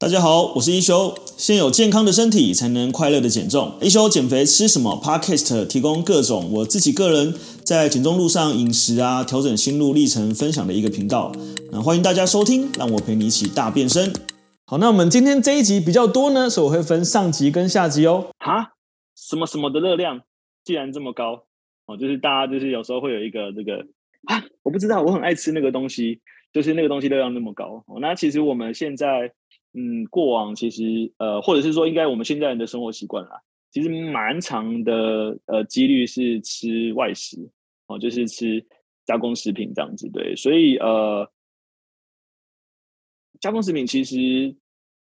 大家好，我是一休。先有健康的身体，才能快乐的减重。一休减肥吃什么？Podcast 提供各种我自己个人在减重路上饮食啊，调整心路历程分享的一个频道。那欢迎大家收听，让我陪你一起大变身。好，那我们今天这一集比较多呢，所以我会分上集跟下集哦。哈，什么什么的热量既然这么高哦，就是大家就是有时候会有一个这个啊，我不知道，我很爱吃那个东西，就是那个东西热量那么高哦。那其实我们现在。嗯，过往其实呃，或者是说，应该我们现在人的生活习惯啦，其实蛮长的呃几率是吃外食哦，就是吃加工食品这样子，对，所以呃，加工食品其实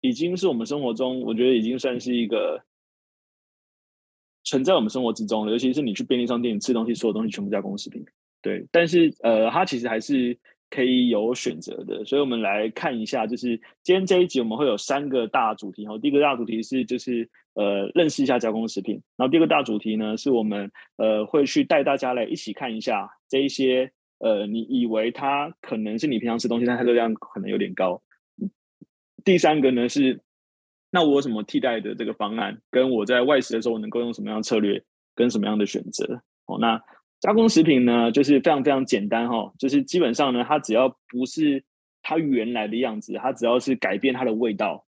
已经是我们生活中，我觉得已经算是一个存在我们生活之中了，尤其是你去便利商店吃东西，所有东西全部加工食品，对，但是呃，它其实还是。可以有选择的，所以我们来看一下，就是今天这一集我们会有三个大主题哈。第一个大主题是就是呃认识一下加工食品，然后第二个大主题呢是我们呃会去带大家来一起看一下这一些呃你以为它可能是你平常吃东西，但它热量可能有点高。第三个呢是那我有什么替代的这个方案，跟我在外食的时候我能够用什么样的策略跟什么样的选择哦那。加工食品呢，就是非常非常简单哈，就是基本上呢，它只要不是它原来的样子，它只要是改变它的味道，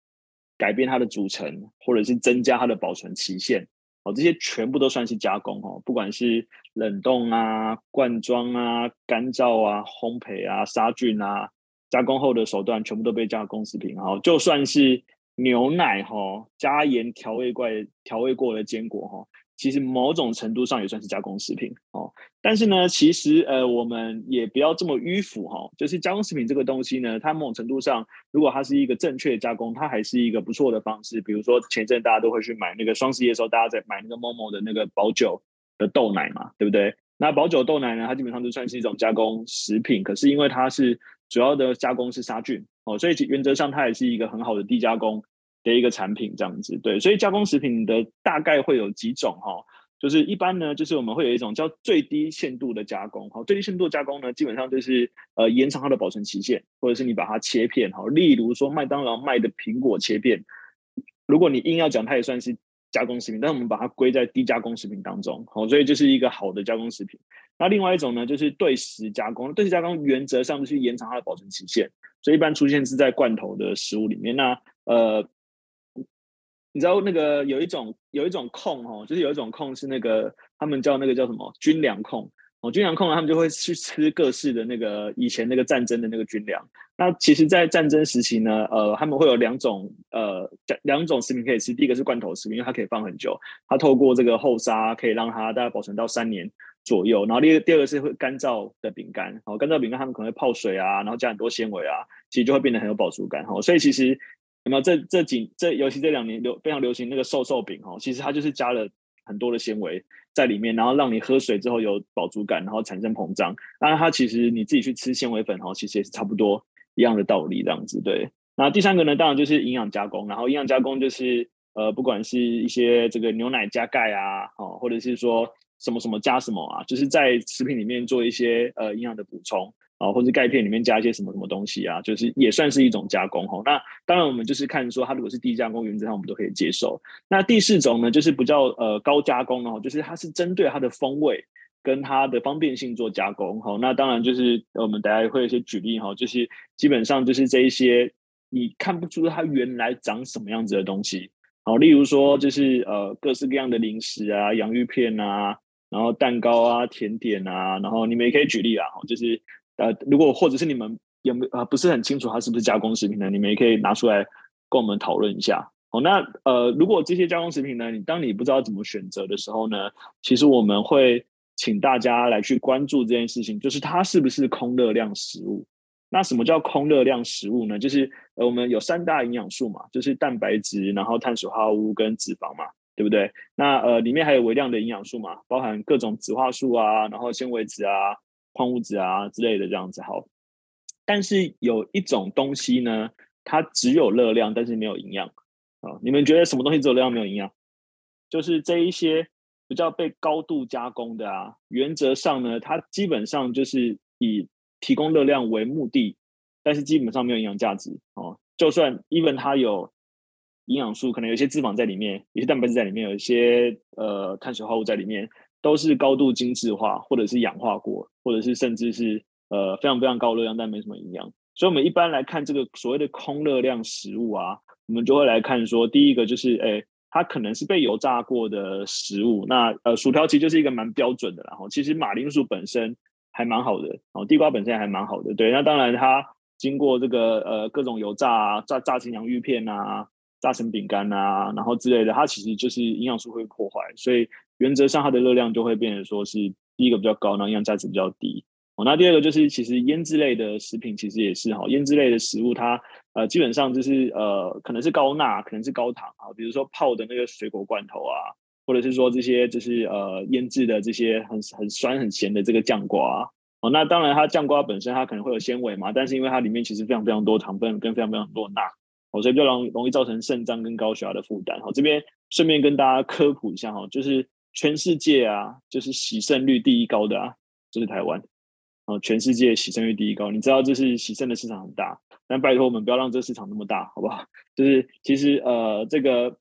改变它的组成，或者是增加它的保存期限，哦，这些全部都算是加工哦，不管是冷冻啊、罐装啊、干燥啊、烘焙啊、杀菌啊，加工后的手段全部都被加工食品哈，就算是牛奶哈，加盐调味过调味过的坚果哈。其实某种程度上也算是加工食品哦，但是呢，其实呃，我们也不要这么迂腐哈、哦。就是加工食品这个东西呢，它某种程度上，如果它是一个正确的加工，它还是一个不错的方式。比如说前阵大家都会去买那个双十一的时候，大家在买那个 Momo 的那个保酒的豆奶嘛，对不对？那保酒豆奶呢，它基本上就算是一种加工食品，可是因为它是主要的加工是杀菌哦，所以原则上它也是一个很好的低加工。的一个产品这样子，对，所以加工食品的大概会有几种哈，就是一般呢，就是我们会有一种叫最低限度的加工。哈，最低限度加工呢，基本上就是呃延长它的保存期限，或者是你把它切片哈，例如说麦当劳卖的苹果切片，如果你硬要讲，它也算是加工食品，但我们把它归在低加工食品当中，好，所以就是一个好的加工食品。那另外一种呢，就是对时加工，对时加工原则上就是延长它的保存期限，所以一般出现是在罐头的食物里面，那呃。你知道那个有一种有一种控哦，就是有一种控是那个他们叫那个叫什么军粮控哦，军粮控他们就会去吃各式的那个以前那个战争的那个军粮。那其实，在战争时期呢，呃，他们会有两种呃两种食品可以吃，第一个是罐头食品，因为它可以放很久，它透过这个后沙可以让它大概保存到三年左右。然后第第二个是会干燥的饼干，哦，干燥饼干他们可能会泡水啊，然后加很多纤维啊，其实就会变得很有饱足感哈。所以其实。那么这这几这尤其这两年流非常流行那个瘦瘦饼哈，其实它就是加了很多的纤维在里面，然后让你喝水之后有饱足感，然后产生膨胀。当然它其实你自己去吃纤维粉哈，其实也是差不多一样的道理这样子。对，那第三个呢，当然就是营养加工，然后营养加工就是呃，不管是一些这个牛奶加钙啊，哦，或者是说什么什么加什么啊，就是在食品里面做一些呃营养的补充。啊，或者钙片里面加一些什么什么东西啊，就是也算是一种加工哈。那当然，我们就是看说它如果是低加工，原则上我们都可以接受。那第四种呢，就是比较呃高加工哦，就是它是针对它的风味跟它的方便性做加工哈。那当然就是我们大家会有一些举例哈，就是基本上就是这一些你看不出它原来长什么样子的东西。好，例如说就是呃各式各样的零食啊，洋芋片啊，然后蛋糕啊，甜点啊，然后你们也可以举例啊，就是。呃，如果或者是你们有没有呃不是很清楚它是不是加工食品呢？你们也可以拿出来跟我们讨论一下。好，那呃，如果这些加工食品呢，你当你不知道怎么选择的时候呢，其实我们会请大家来去关注这件事情，就是它是不是空热量食物？那什么叫空热量食物呢？就是呃，我们有三大营养素嘛，就是蛋白质，然后碳水化合物跟脂肪嘛，对不对？那呃，里面还有微量的营养素嘛，包含各种植化素啊，然后纤维质啊。矿物质啊之类的这样子好，但是有一种东西呢，它只有热量，但是没有营养啊。你们觉得什么东西只有热量没有营养？就是这一些比较被高度加工的啊，原则上呢，它基本上就是以提供热量为目的，但是基本上没有营养价值哦。就算 even 它有营养素，可能有些脂肪在里面，有些蛋白质在里面，有一些呃碳水化合物在里面，都是高度精致化，或者是氧化过，或者是甚至是呃非常非常高热量但没什么营养。所以，我们一般来看这个所谓的空热量食物啊，我们就会来看说，第一个就是哎。它可能是被油炸过的食物，那呃，薯条其实就是一个蛮标准的，然后其实马铃薯本身还蛮好的，哦，地瓜本身还蛮好的，对，那当然它经过这个呃各种油炸啊，炸炸成洋芋片啊，炸成饼干啊，然后之类的，它其实就是营养素会破坏，所以原则上它的热量就会变成说是第一个比较高，然后营养价值比较低哦。那第二个就是，其实腌制类的食品其实也是哈，腌制类的食物它呃基本上就是呃可能是高钠，可能是高糖啊，比如说泡的那个水果罐头啊，或者是说这些就是呃腌制的这些很很酸很咸的这个酱瓜哦，那当然它酱瓜本身它可能会有纤维嘛，但是因为它里面其实非常非常多糖分跟非常非常多钠哦，所以比较容容易造成肾脏跟高血压的负担。好，这边顺便跟大家科普一下哈，就是全世界啊，就是洗肾率第一高的啊，就是台湾。全世界洗肾率第一高，你知道这是洗肾的市场很大，但拜托我们不要让这个市场那么大，好不好？就是其实呃，这个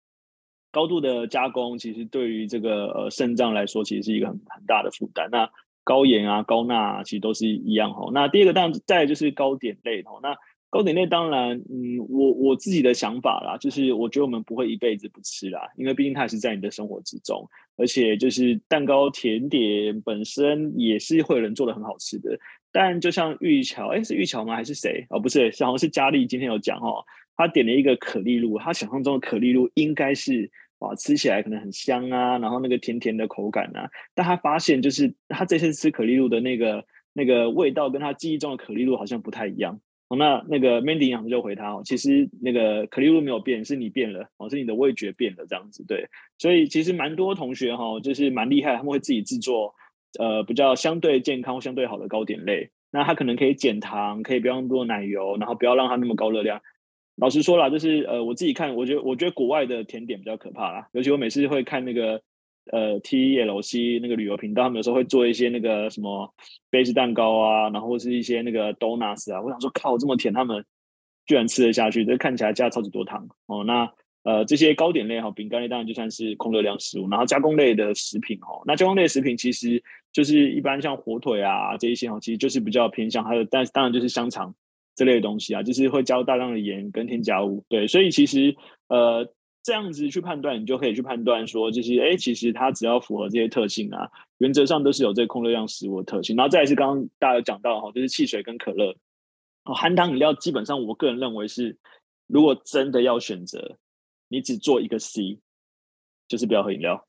高度的加工，其实对于这个呃肾脏来说，其实是一个很很大的负担。那高盐啊、高钠啊，其实都是一样哈。那第二个当然再就是糕点类哈。那糕点类当然，嗯，我我自己的想法啦，就是我觉得我们不会一辈子不吃啦，因为毕竟它也是在你的生活之中，而且就是蛋糕甜点本身也是会有人做的很好吃的。但就像玉桥，哎，是玉桥吗？还是谁？哦，不是，好像是佳丽今天有讲哦，他点了一个可丽露，他想象中的可丽露应该是哇，吃起来可能很香啊，然后那个甜甜的口感啊，但他发现就是他这次吃可丽露的那个那个味道，跟他记忆中的可丽露好像不太一样。哦，那那个 Mandy 营养就回他哦，其实那个可丽露没有变，是你变了哦，是你的味觉变了这样子对。所以其实蛮多同学哈，就是蛮厉害，他们会自己制作呃比较相对健康、相对好的糕点类。那他可能可以减糖，可以不要那么多奶油，然后不要让它那么高热量。老实说啦，就是呃我自己看，我觉得我觉得国外的甜点比较可怕啦，尤其我每次会看那个。呃，TLC 那个旅游频道，他们有时候会做一些那个什么杯子蛋糕啊，然后或是一些那个 donuts 啊。我想说，靠，这么甜，他们居然吃得下去？这看起来加超级多糖哦。那呃，这些糕点类哈，饼干类当然就算是空热量食物。然后加工类的食品哦，那加工类的食品其实就是一般像火腿啊这一些哦，其实就是比较偏向还有，但当然就是香肠这类的东西啊，就是会加入大量的盐跟添加物。对，所以其实呃。这样子去判断，你就可以去判断说，就是哎，其实它只要符合这些特性啊，原则上都是有这个空热量食物的特性。然后再来是刚刚大家有讲到哈，就是汽水跟可乐，含糖饮料基本上我个人认为是，如果真的要选择，你只做一个 C，就是不要喝饮料，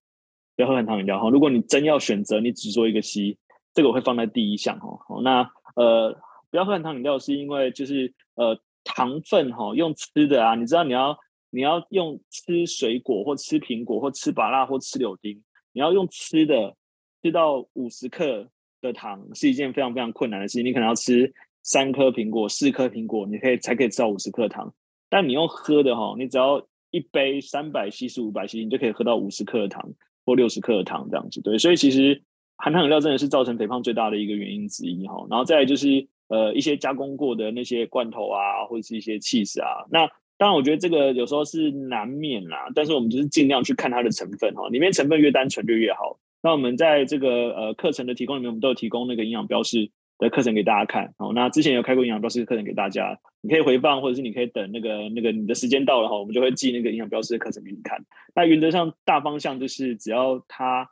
不要喝含糖饮料哈。如果你真要选择，你只做一个 C，这个我会放在第一项哈。那呃，不要喝含糖饮料是因为就是呃糖分哈，用吃的啊，你知道你要。你要用吃水果或吃苹果或吃芭乐或吃柳丁，你要用吃的吃到五十克的糖是一件非常非常困难的事情。你可能要吃三颗苹果、四颗苹果，你可以才可以吃到五十克糖。但你用喝的哈，你只要一杯三百 cc、五百 c 你就可以喝到五十克的糖或六十克的糖这样子。对，所以其实含糖饮料真的是造成肥胖最大的一个原因之一哈。然后再来就是呃一些加工过的那些罐头啊，或者是一些起司啊，那。当然，我觉得这个有时候是难免啦，但是我们就是尽量去看它的成分哈，里面成分越单纯就越好。那我们在这个呃课程的提供里面，我们都有提供那个营养标示的课程给大家看。好，那之前有开过营养标示课程给大家，你可以回放，或者是你可以等那个那个你的时间到了哈，我们就会寄那个营养标示的课程给你看。那原则上大方向就是，只要它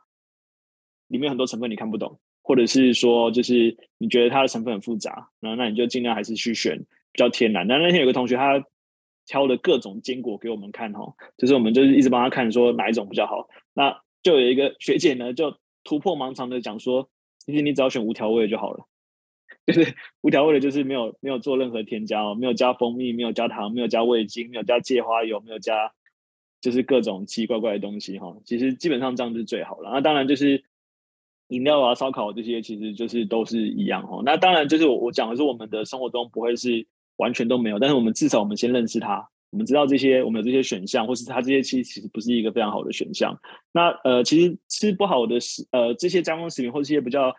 里面很多成分你看不懂，或者是说就是你觉得它的成分很复杂，那那你就尽量还是去选比较天然。那那天有个同学他。挑了各种坚果给我们看哈，就是我们就是一直帮他看说哪一种比较好。那就有一个学姐呢，就突破盲肠的讲说，其实你只要选无调味就好了，就是无调味的，就是没有没有做任何添加哦，没有加蜂蜜，没有加糖，没有加味精，没有加芥花油，没有加就是各种奇奇怪怪的东西哈。其实基本上这样是最好了。那当然就是饮料啊、烧烤这些，其实就是都是一样哈。那当然就是我我讲的是我们的生活中不会是。完全都没有，但是我们至少我们先认识它，我们知道这些，我们有这些选项，或是它这些其实其实不是一个非常好的选项。那呃，其实吃不好的食呃这些加工食品或这些比较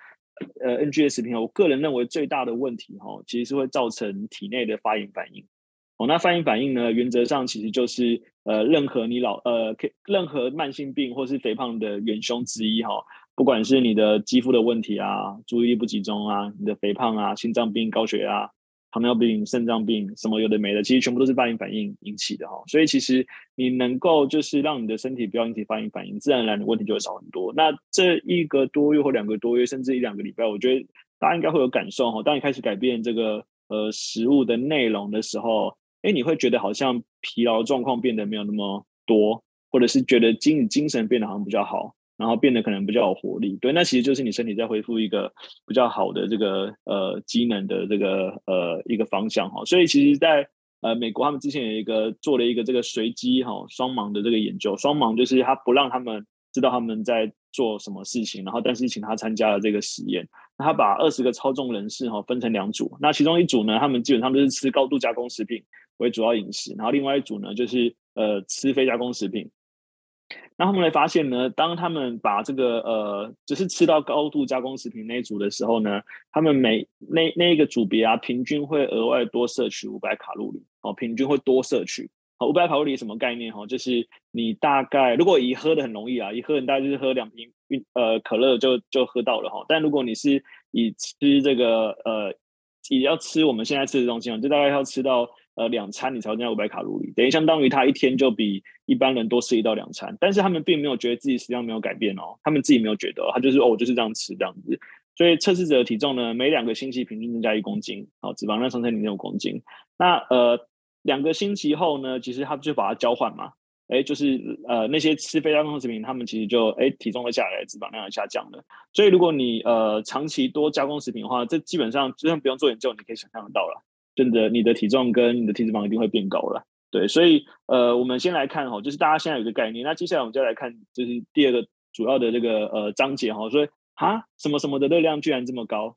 呃 NG 的食品，我个人认为最大的问题哈，其实是会造成体内的发炎反应。哦，那发炎反应呢，原则上其实就是呃，任何你老呃，任何慢性病或是肥胖的元凶之一哈、哦。不管是你的肌肤的问题啊，注意力不集中啊，你的肥胖啊，心脏病、高血压、糖尿病、肾脏病，什么有的没的，其实全部都是发炎反应引起的哈、所以其实你能够就是让你的身体不要引起发炎反应，自然而然的问题就会少很多。那这一个多月或两个多月，甚至一两个礼拜，我觉得大家应该会有感受哈。当你开始改变这个呃食物的内容的时候，哎，你会觉得好像疲劳状况变得没有那么多，或者是觉得精精神变得好像比较好。然后变得可能比较有活力，对，那其实就是你身体在恢复一个比较好的这个呃机能的这个呃一个方向哈。所以其实在，呃美国他们之前有一个做了一个这个随机哈双盲的这个研究，双盲就是他不让他们知道他们在做什么事情，然后但是请他参加了这个实验。他把二十个操纵人士哈分成两组，那其中一组呢，他们基本上都是吃高度加工食品为主要饮食，然后另外一组呢就是呃吃非加工食品。那他们来发现呢，当他们把这个呃，只是吃到高度加工食品那一组的时候呢，他们每那那一个组别啊，平均会额外多摄取五百卡路里哦，平均会多摄取。好，五百卡路里什么概念哈？就是你大概如果以喝的很容易啊，一喝很大概就是喝两瓶呃可乐就就喝到了哈。但如果你是以吃这个呃，也要吃我们现在吃的东西啊，就大概要吃到。呃，两餐你才会增加五百卡路里，等于相当于他一天就比一般人多吃一到两餐。但是他们并没有觉得自己食量没有改变哦，他们自己没有觉得，他就是哦，我就是这样吃这样子。所以测试者的体重呢，每两个星期平均增加一公斤，好，脂肪量上升零点五公斤。那呃，两个星期后呢，其实他就把它交换嘛，哎，就是呃那些吃非加工食品，他们其实就哎体重会下来，脂肪量也下降了。所以如果你呃长期多加工食品的话，这基本上就算不用做研究，你可以想象得到了。真的，你的体重跟你的体脂肪一定会变高了，对，所以呃，我们先来看哈，就是大家现在有个概念，那接下来我们就来看，就是第二个主要的这个呃章节哈，所以啊，什么什么的热量居然这么高。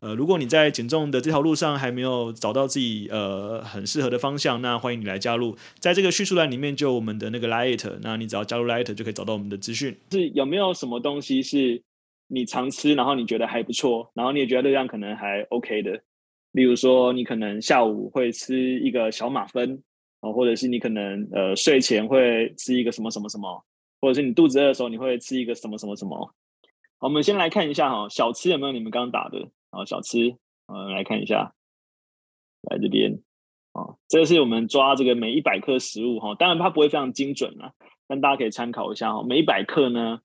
呃，如果你在减重的这条路上还没有找到自己呃很适合的方向，那欢迎你来加入，在这个叙述栏里面就有我们的那个 Light，那你只要加入 Light 就可以找到我们的资讯。是有没有什么东西是你常吃，然后你觉得还不错，然后你也觉得热量可能还 OK 的？例如说，你可能下午会吃一个小马芬哦，或者是你可能呃睡前会吃一个什么什么什么，或者是你肚子饿的时候你会吃一个什么什么什么。好，我们先来看一下哈，小吃有没有你们刚刚打的？好，小吃，嗯，来看一下，来这边，啊，这是我们抓这个每一百克食物哈，当然它不会非常精准啊，但大家可以参考一下哈。每一百克呢，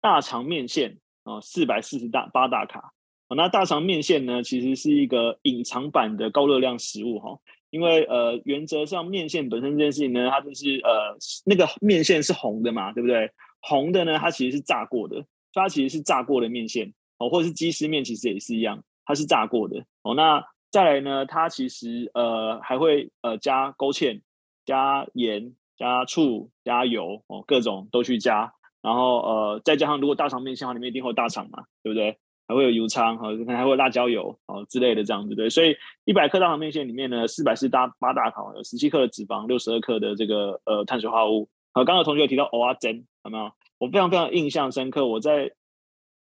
大肠面线啊，四百四十大八大卡，那大肠面线呢，其实是一个隐藏版的高热量食物哈，因为呃，原则上面线本身这件事情呢，它就是呃，那个面线是红的嘛，对不对？红的呢，它其实是炸过的，它其实是炸过的面线哦，或者是鸡丝面，其实也是一样。它是炸过的哦，那再来呢？它其实呃还会呃加勾芡、加盐、加醋、加油哦，各种都去加，然后呃再加上如果大肠面线的话，里面一定会有大肠嘛，对不对？还会有油葱哈，可能还会有辣椒油哦之类的这样子对。所以一百克大肠面线里面呢，四百四大八大卡，有十七克的脂肪，六十二克的这个呃碳水化合物。好，刚刚有同学有提到蚵仔煎，有没有？我非常非常印象深刻，我在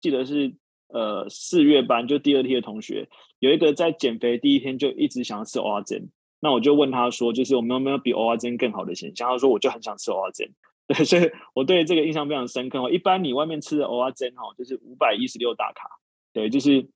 记得是。呃，四月班就第二天的同学，有一个在减肥第一天就一直想要吃蚵仔煎，那我就问他说，就是我们有没有比蚵仔煎更好的选项？他说我就很想吃蚵仔煎，对，所以我对这个印象非常深刻。哦一般你外面吃的蚵仔煎哈，就是五百一十六大卡，对，就是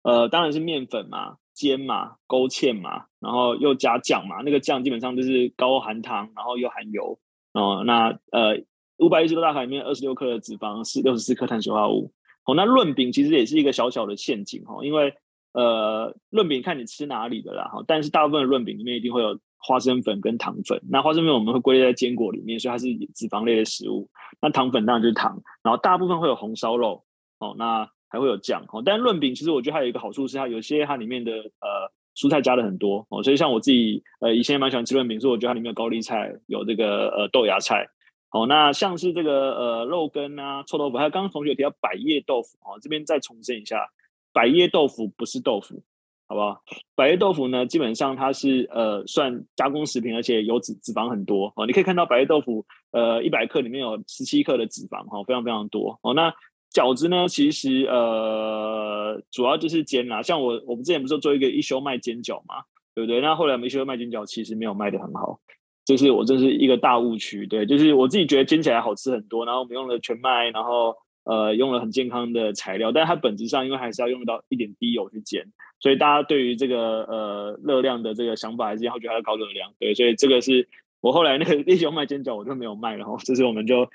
呃，当然是面粉嘛，煎嘛，勾芡嘛，然后又加酱嘛，那个酱基本上就是高含糖，然后又含油哦、那呃，五百一十六大卡里面二十六克的脂肪是六十四克碳水化合物。哦，那润饼其实也是一个小小的陷阱哈，因为呃，润饼看你吃哪里的啦哈，但是大部分的润饼里面一定会有花生粉跟糖粉。那花生粉我们会归类在坚果里面，所以它是脂肪类的食物。那糖粉当然就是糖，然后大部分会有红烧肉哦，那还会有酱哦。但润饼其实我觉得它有一个好处是，它有些它里面的呃蔬菜加的很多哦，所以像我自己呃以前也蛮喜欢吃润饼，所以我觉得它里面有高丽菜，有这个呃豆芽菜。哦，那像是这个呃肉羹啊、臭豆腐，还有刚刚同学提到百叶豆腐哦，这边再重申一下，百叶豆腐不是豆腐，好不好？百叶豆腐呢，基本上它是呃算加工食品，而且油脂脂肪很多哦。你可以看到百叶豆腐呃一百克里面有十七克的脂肪哈，非常非常多哦。那饺子呢，其实呃主要就是煎啦，像我我们之前不是做一个一休卖煎饺嘛，对不对？那后来我们一休卖煎饺其实没有卖得很好。就是我这是一个大误区，对，就是我自己觉得煎起来好吃很多，然后我们用了全麦，然后呃用了很健康的材料，但是它本质上因为还是要用到一点低油去煎，所以大家对于这个呃热量的这个想法还是要觉得它高热量，对，所以这个是我后来那个一休卖煎饺我就没有卖了哈，就是我们就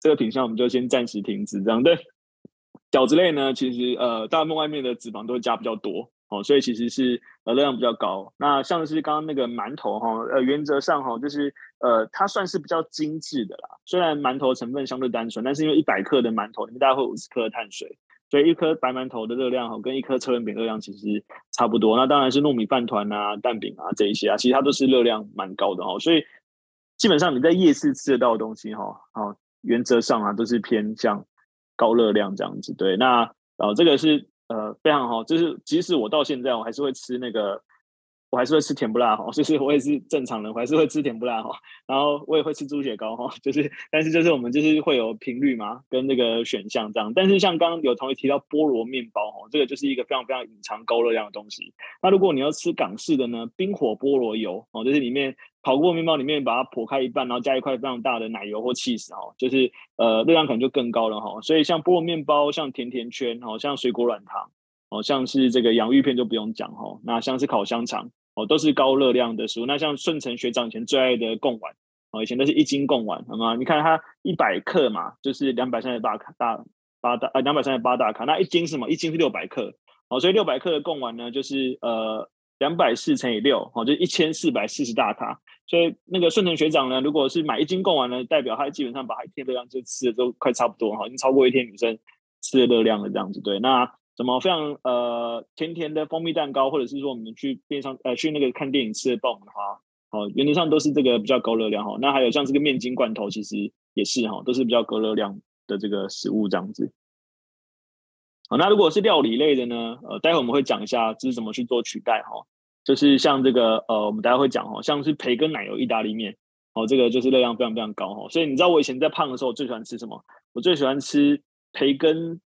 这个品项我们就先暂时停止这样，对，饺子类呢其实呃大部分外面的脂肪都会加比较多。哦，所以其实是呃热量比较高。那像是刚刚那个馒头哈，呃原则上哈就是呃它算是比较精致的啦。虽然馒头成分相对单纯，但是因为一百克的馒头里面大概会五十克的碳水，所以一颗白馒头的热量哈跟一颗车轮饼热量其实差不多。那当然是糯米饭团啊、蛋饼啊这一些啊，其实它都是热量蛮高的哈。所以基本上你在夜市吃得到的东西哈，啊原则上啊都是偏向高热量这样子。对，那呃这个是。呃，非常好，就是即使我到现在，我还是会吃那个，我还是会吃甜不辣哈，就是我也是正常人，我还是会吃甜不辣哈，然后我也会吃猪血糕哈，就是，但是就是我们就是会有频率嘛，跟那个选项这样，但是像刚刚有同学提到菠萝面包哈，这个就是一个非常非常隐藏高热量的东西，那如果你要吃港式的呢，冰火菠萝油哦，就是里面。烤过面包里面把它剖开一半，然后加一块非常大的奶油或起司哈，就是呃热量可能就更高了哈。所以像菠萝面包、像甜甜圈、哈像水果软糖、哦像是这个洋芋片就不用讲哈。那像是烤香肠哦，都是高热量的食物。那像顺成学长以前最爱的贡丸哦，以前都是一斤贡丸，好吗？你看它一百克嘛，就是两百三十八卡大八大呃两百三十八大卡，那一斤是什么？一斤是六百克哦，所以六百克的贡丸呢，就是呃两百四乘以六哦，就一千四百四十大卡。所以那个顺成学长呢，如果是买一斤贡丸呢，代表他基本上把一天热量就吃的都快差不多哈，已经超过一天女生吃的热量了这样子。对，那什么非常呃甜甜的蜂蜜蛋糕，或者是说我们去边上呃去那个看电影吃的爆米花，哦，原则上都是这个比较高热量哈。那还有像这个面筋罐头，其实也是哈，都是比较高热量的这个食物这样子。好，那如果是料理类的呢，呃，待会我们会讲一下这是怎么去做取代哈。就是像这个呃，我们大家会讲哦，像是培根奶油意大利面哦，这个就是热量非常非常高哦。所以你知道我以前在胖的时候，我最喜欢吃什么？我最喜欢吃培根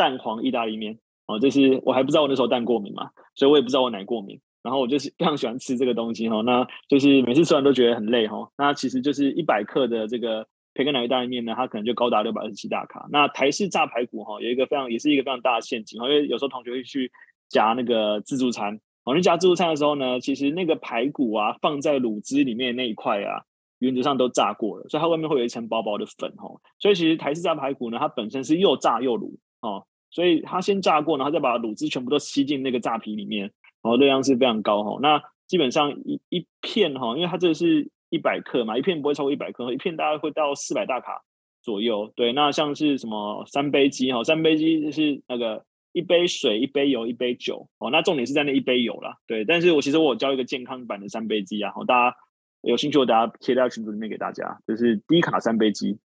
蛋黄意大利面哦。就是我还不知道我那时候蛋过敏嘛，所以我也不知道我奶过敏。然后我就是 非常喜欢吃这个东西哈。那就是每次吃完都觉得很累哈。那其实就是一百克的这个培根奶油意大利面呢，它可能就高达六百二十七大卡。那台式炸排骨哈，有一个非常也是一个非常大的陷阱，因为有时候同学会去夹那个自助餐。我们夹自助餐的时候呢，其实那个排骨啊，放在卤汁里面那一块啊，原则上都炸过了，所以它外面会有一层薄薄的粉哦。所以其实台式炸排骨呢，它本身是又炸又卤哦，所以它先炸过，然后再把卤汁全部都吸进那个炸皮里面，然后热量是非常高哈。那基本上一一片哈，因为它这个是一百克嘛，一片不会超过一百克，一片大概会到四百大卡左右。对，那像是什么三杯鸡哈，三杯鸡就是那个。一杯水，一杯油，一杯酒，哦，那重点是在那一杯油啦，对。但是我其实我有教一个健康版的三杯鸡啊，好，大家有兴趣，我大家贴在群组里面给大家，就是低卡三杯鸡。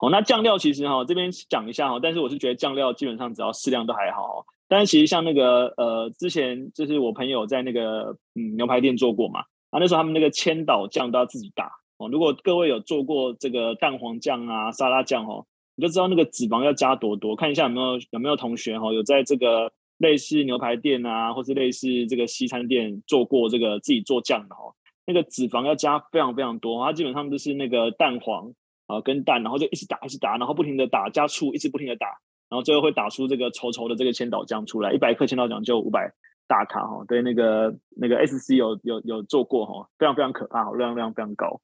哦，那酱料其实哈，这边讲一下哈，但是我是觉得酱料基本上只要适量都还好。哦但是其实像那个呃，之前就是我朋友在那个嗯牛排店做过嘛，啊，那时候他们那个千岛酱都要自己打哦。如果各位有做过这个蛋黄酱啊、沙拉酱哦。你就知道那个脂肪要加多多，看一下有没有有没有同学哈有在这个类似牛排店啊，或是类似这个西餐店做过这个自己做酱的哈，那个脂肪要加非常非常多，它基本上都是那个蛋黄啊跟蛋，然后就一直打一直打，然后不停的打加醋，一直不停的打，然后最后会打出这个稠稠的这个千岛酱出来，一百克千岛酱就五百大卡哈，对那个那个 SC 有有有做过哈，非常非常可怕，热量量非常高。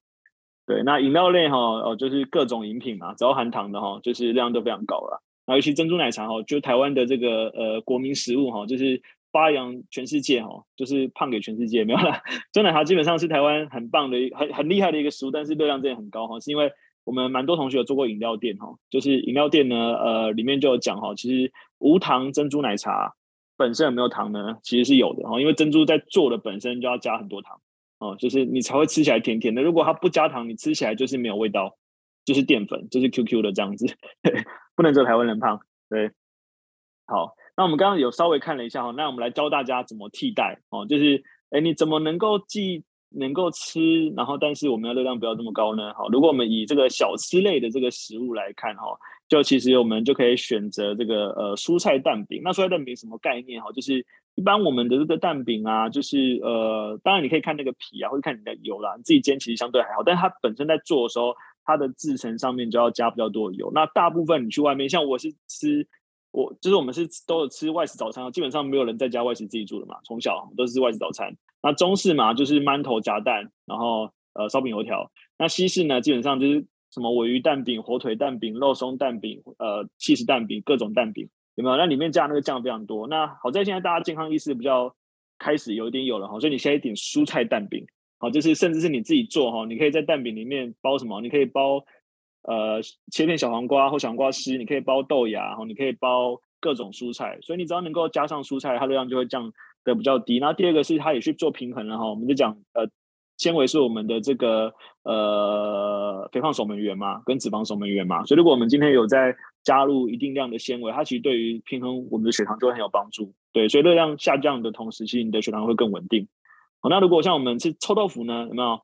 对，那饮料类哈，哦，就是各种饮品嘛，只要含糖的哈，就是量都非常高了。那尤其珍珠奶茶哈，就台湾的这个呃国民食物哈，就是发扬全世界哈，就是胖给全世界没有啦。珍珠奶茶基本上是台湾很棒的、很很厉害的一个食物，但是热量真的很高哈，是因为我们蛮多同学有做过饮料店哈，就是饮料店呢，呃，里面就有讲哈，其实无糖珍珠奶茶本身有没有糖呢？其实是有的哦，因为珍珠在做的本身就要加很多糖哦，就是你才会吃起来甜甜的。如果它不加糖，你吃起来就是没有味道，就是淀粉，就是 QQ 的这样子，不能做台湾人胖。对，好，那我们刚刚有稍微看了一下哈，那我们来教大家怎么替代哦，就是哎，你怎么能够既能够吃，然后但是我们要热量不要这么高呢？好，如果我们以这个小吃类的这个食物来看哈。就其实我们就可以选择这个呃蔬菜蛋饼。那蔬菜蛋饼什么概念哈？就是一般我们的这个蛋饼啊，就是呃，当然你可以看那个皮啊，或者看你的油啦，你自己煎其实相对还好。但是它本身在做的时候，它的制成上面就要加比较多的油。那大部分你去外面，像我是吃，我就是我们是都有吃外食早餐，基本上没有人在家外食自己做的嘛。从小都是外食早餐。那中式嘛，就是馒头夹蛋，然后呃烧饼油条。那西式呢，基本上就是。什么尾鱼蛋饼、火腿蛋饼、肉松蛋饼、呃，起司蛋饼，各种蛋饼有没有？那里面加那个酱非常多。那好在现在大家健康意识比较开始有一点有了哈，所以你现在点蔬菜蛋饼，好，就是甚至是你自己做哈，你可以在蛋饼里面包什么？你可以包呃切片小黄瓜或小黄瓜丝，你可以包豆芽，哈，你可以包各种蔬菜。所以你只要能够加上蔬菜，它热量就会降得比较低。那第二个是它也去做平衡了哈，我们就讲呃。纤维是我们的这个呃肥胖守门员嘛，跟脂肪守门员嘛，所以如果我们今天有在加入一定量的纤维，它其实对于平衡我们的血糖就会很有帮助。对，所以热量下降的同时，其实你的血糖会更稳定。好，那如果像我们吃臭豆腐呢，有没有？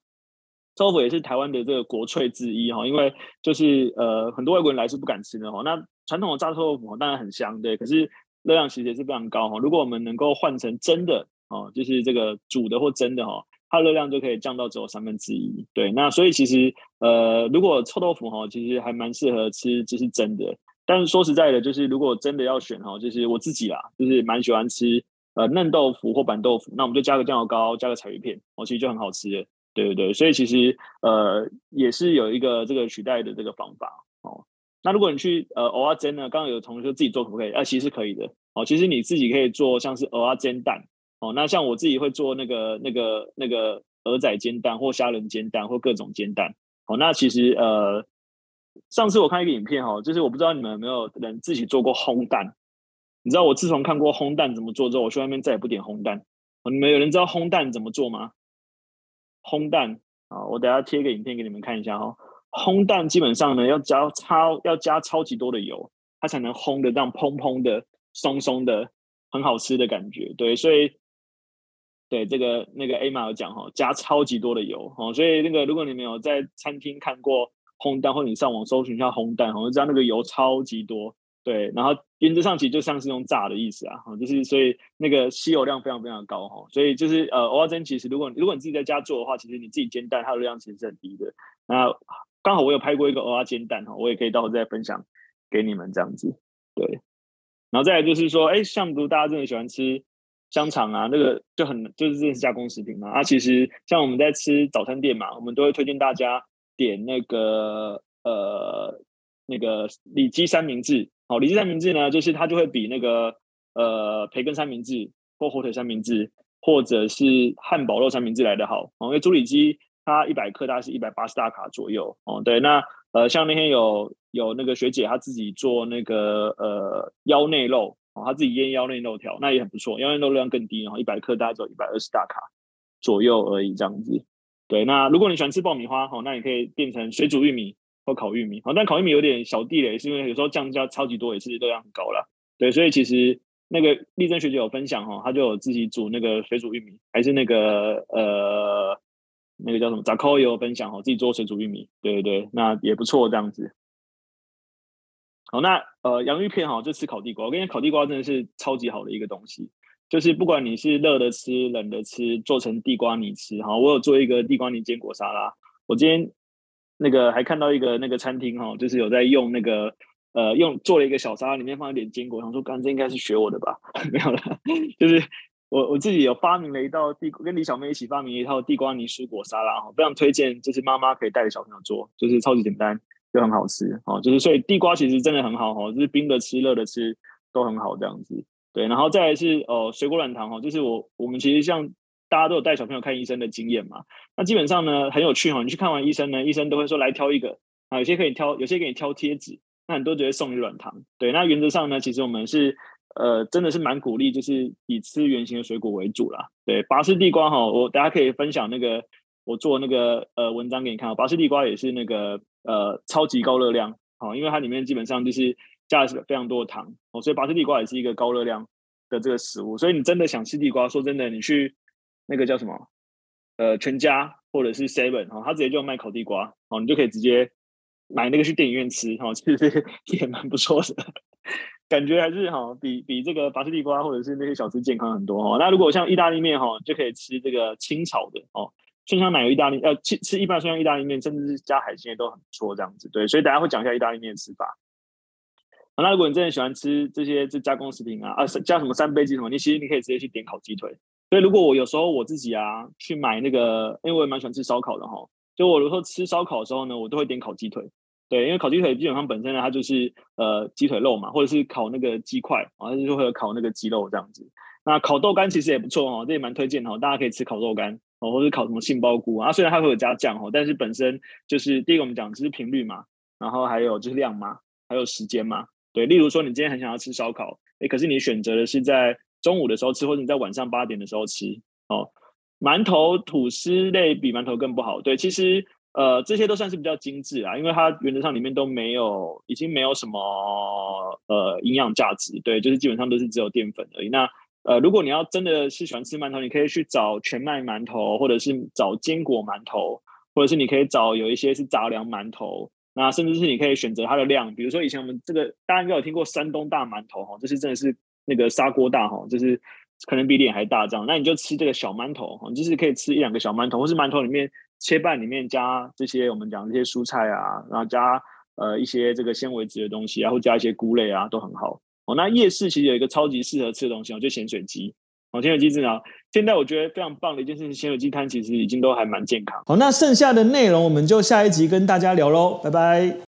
臭豆腐也是台湾的这个国粹之一哈，因为就是呃很多外国人来是不敢吃的哈。那传统的炸臭豆腐当然很香，对，可是热量其实也是非常高哈。如果我们能够换成蒸的哦，就是这个煮的或蒸的哈。它热量就可以降到只有三分之一，对。那所以其实，呃，如果臭豆腐哈，其实还蛮适合吃，就是蒸的。但是说实在的，就是如果真的要选哈，就是我自己啦，就是蛮喜欢吃呃嫩豆腐或板豆腐。那我们就加个酱油膏，加个柴鱼片，哦，其实就很好吃的，对对对。所以其实呃也是有一个这个取代的这个方法哦。那如果你去呃蚵仔煎呢，刚刚有同学自己做可不可以？啊，其实可以的哦。其实你自己可以做像是蚵仔煎蛋。哦，那像我自己会做那个、那个、那个蚵仔煎蛋，或虾仁煎蛋，或各种煎蛋。哦，那其实呃，上次我看一个影片哈，就是我不知道你们有没有人自己做过烘蛋。你知道我自从看过烘蛋怎么做之后，我去外面再也不点烘蛋。你们有人知道烘蛋怎么做吗？烘蛋啊，我等下贴个影片给你们看一下哈。烘蛋基本上呢，要加超要加超级多的油，它才能烘得这样蓬蓬的、松松的，很好吃的感觉。对，所以。对这个那个 A 玛有讲哈，加超级多的油哈，所以那个如果你没有在餐厅看过烘蛋，或者你上网搜寻一下烘蛋，我就知道那个油超级多。对，然后原则上其实就像是用炸的意思啊，就是所以那个吸油量非常非常高哈，所以就是呃，蚵仔煎其实如果如果你自己在家做的话，其实你自己煎蛋它的热量其实是很低的。那刚好我有拍过一个蚵仔煎蛋哈，我也可以到时候再分享给你们这样子。对，然后再来就是说，哎，像不大家真的喜欢吃。香肠啊，那个就很就是这是加工食品嘛。啊，其实像我们在吃早餐店嘛，我们都会推荐大家点那个呃那个里脊三明治。好，里脊三明治呢，就是它就会比那个呃培根三明治或火腿三明治或者是汉堡肉三明治来的好。哦，因为猪里脊它一百克大概是一百八十大卡左右。哦，对，那呃像那天有有那个学姐她自己做那个呃腰内肉。哦，他自己腌腰内肉条，那也很不错。腰内肉量更低，然后一百克大概只有一百二十大卡左右而已，这样子。对，那如果你喜欢吃爆米花，好，那你可以变成水煮玉米或烤玉米。好，但烤玉米有点小地雷，是因为有时候酱加超级多，也是热量很高了。对，所以其实那个丽珍学姐有分享哈，她就有自己煮那个水煮玉米，还是那个呃那个叫什么？杂扣也有分享哈，自己做水煮玉米。对对对，那也不错，这样子。好，那呃，洋芋片哈，就吃烤地瓜。我跟你讲，烤地瓜真的是超级好的一个东西，就是不管你是热的吃、冷的吃，做成地瓜泥吃。哈，我有做一个地瓜泥坚果沙拉。我今天那个还看到一个那个餐厅哈，就是有在用那个呃，用做了一个小沙拉，里面放一点坚果。想说，刚这应该是学我的吧？没有了，就是我我自己有发明了一道地，跟李小妹一起发明了一套地瓜泥蔬果沙拉哈，非常推荐，就是妈妈可以带着小朋友做，就是超级简单。就很好吃哦，就是所以地瓜其实真的很好哦，就是冰的吃、热的吃都很好这样子。对，然后再来是呃水果软糖哦，就是我我们其实像大家都有带小朋友看医生的经验嘛，那基本上呢很有趣哈，你去看完医生呢，医生都会说来挑一个啊，有些可以挑，有些给你挑贴纸，那很多就会送你软糖。对，那原则上呢，其实我们是呃，真的是蛮鼓励，就是以吃原型的水果为主啦。对，拔丝地瓜哈，我大家可以分享那个我做那个呃文章给你看。拔丝地瓜也是那个呃超级高热量，好，因为它里面基本上就是加了非常多的糖哦，所以拔丝地瓜也是一个高热量的这个食物。所以你真的想吃地瓜，说真的，你去那个叫什么呃全家或者是 Seven 哈，它直接就卖烤地瓜哦，你就可以直接买那个去电影院吃哦，其实也蛮不错的。感觉还是哈，比比这个拔丝地瓜或者是那些小吃健康很多哈。那如果像意大利面哈，就可以吃这个清炒的哦，蒜香奶油意大利呃，吃吃一般蒜香意大利面，甚至是加海鲜也都很不错这样子。对，所以大家会讲一下意大利面的吃法。那如果你真的喜欢吃这些这加工食品啊啊，加什么三杯鸡什么，你其实你可以直接去点烤鸡腿。所以如果我有时候我自己啊去买那个，因为我也蛮喜欢吃烧烤的哈，就我有时候吃烧烤的时候呢，我都会点烤鸡腿。对，因为烤鸡腿基本上本身呢，它就是呃鸡腿肉嘛，或者是烤那个鸡块，然后就会有烤那个鸡肉这样子。那烤豆干其实也不错哦，这也蛮推荐哦，大家可以吃烤豆干哦，或者烤什么杏鲍菇啊。虽然它会有加酱哦，但是本身就是第一个我们讲就是频率嘛，然后还有就是量嘛，还有时间嘛。对，例如说你今天很想要吃烧烤，诶，可是你选择的是在中午的时候吃，或者你在晚上八点的时候吃哦。馒头吐司类比馒头更不好。对，其实。呃，这些都算是比较精致啊，因为它原则上里面都没有，已经没有什么呃营养价值，对，就是基本上都是只有淀粉而已。那呃，如果你要真的是喜欢吃馒头，你可以去找全麦馒头，或者是找坚果馒头，或者是你可以找有一些是杂粮馒头，那甚至是你可以选择它的量，比如说以前我们这个大家应该有听过山东大馒头哈，这是真的是那个砂锅大哈，就是可能比脸还大这样，那你就吃这个小馒头哈，就是可以吃一两个小馒头，或是馒头里面。切拌里面加这些我们讲这些蔬菜啊，然后加呃一些这个纤维质的东西，然后加一些菇类啊，都很好哦。那夜市其实有一个超级适合吃的东西哦，就咸水鸡哦。咸水鸡真的，现在我觉得非常棒的一件事情，咸水鸡摊其实已经都还蛮健康。好，那剩下的内容我们就下一集跟大家聊喽，拜拜。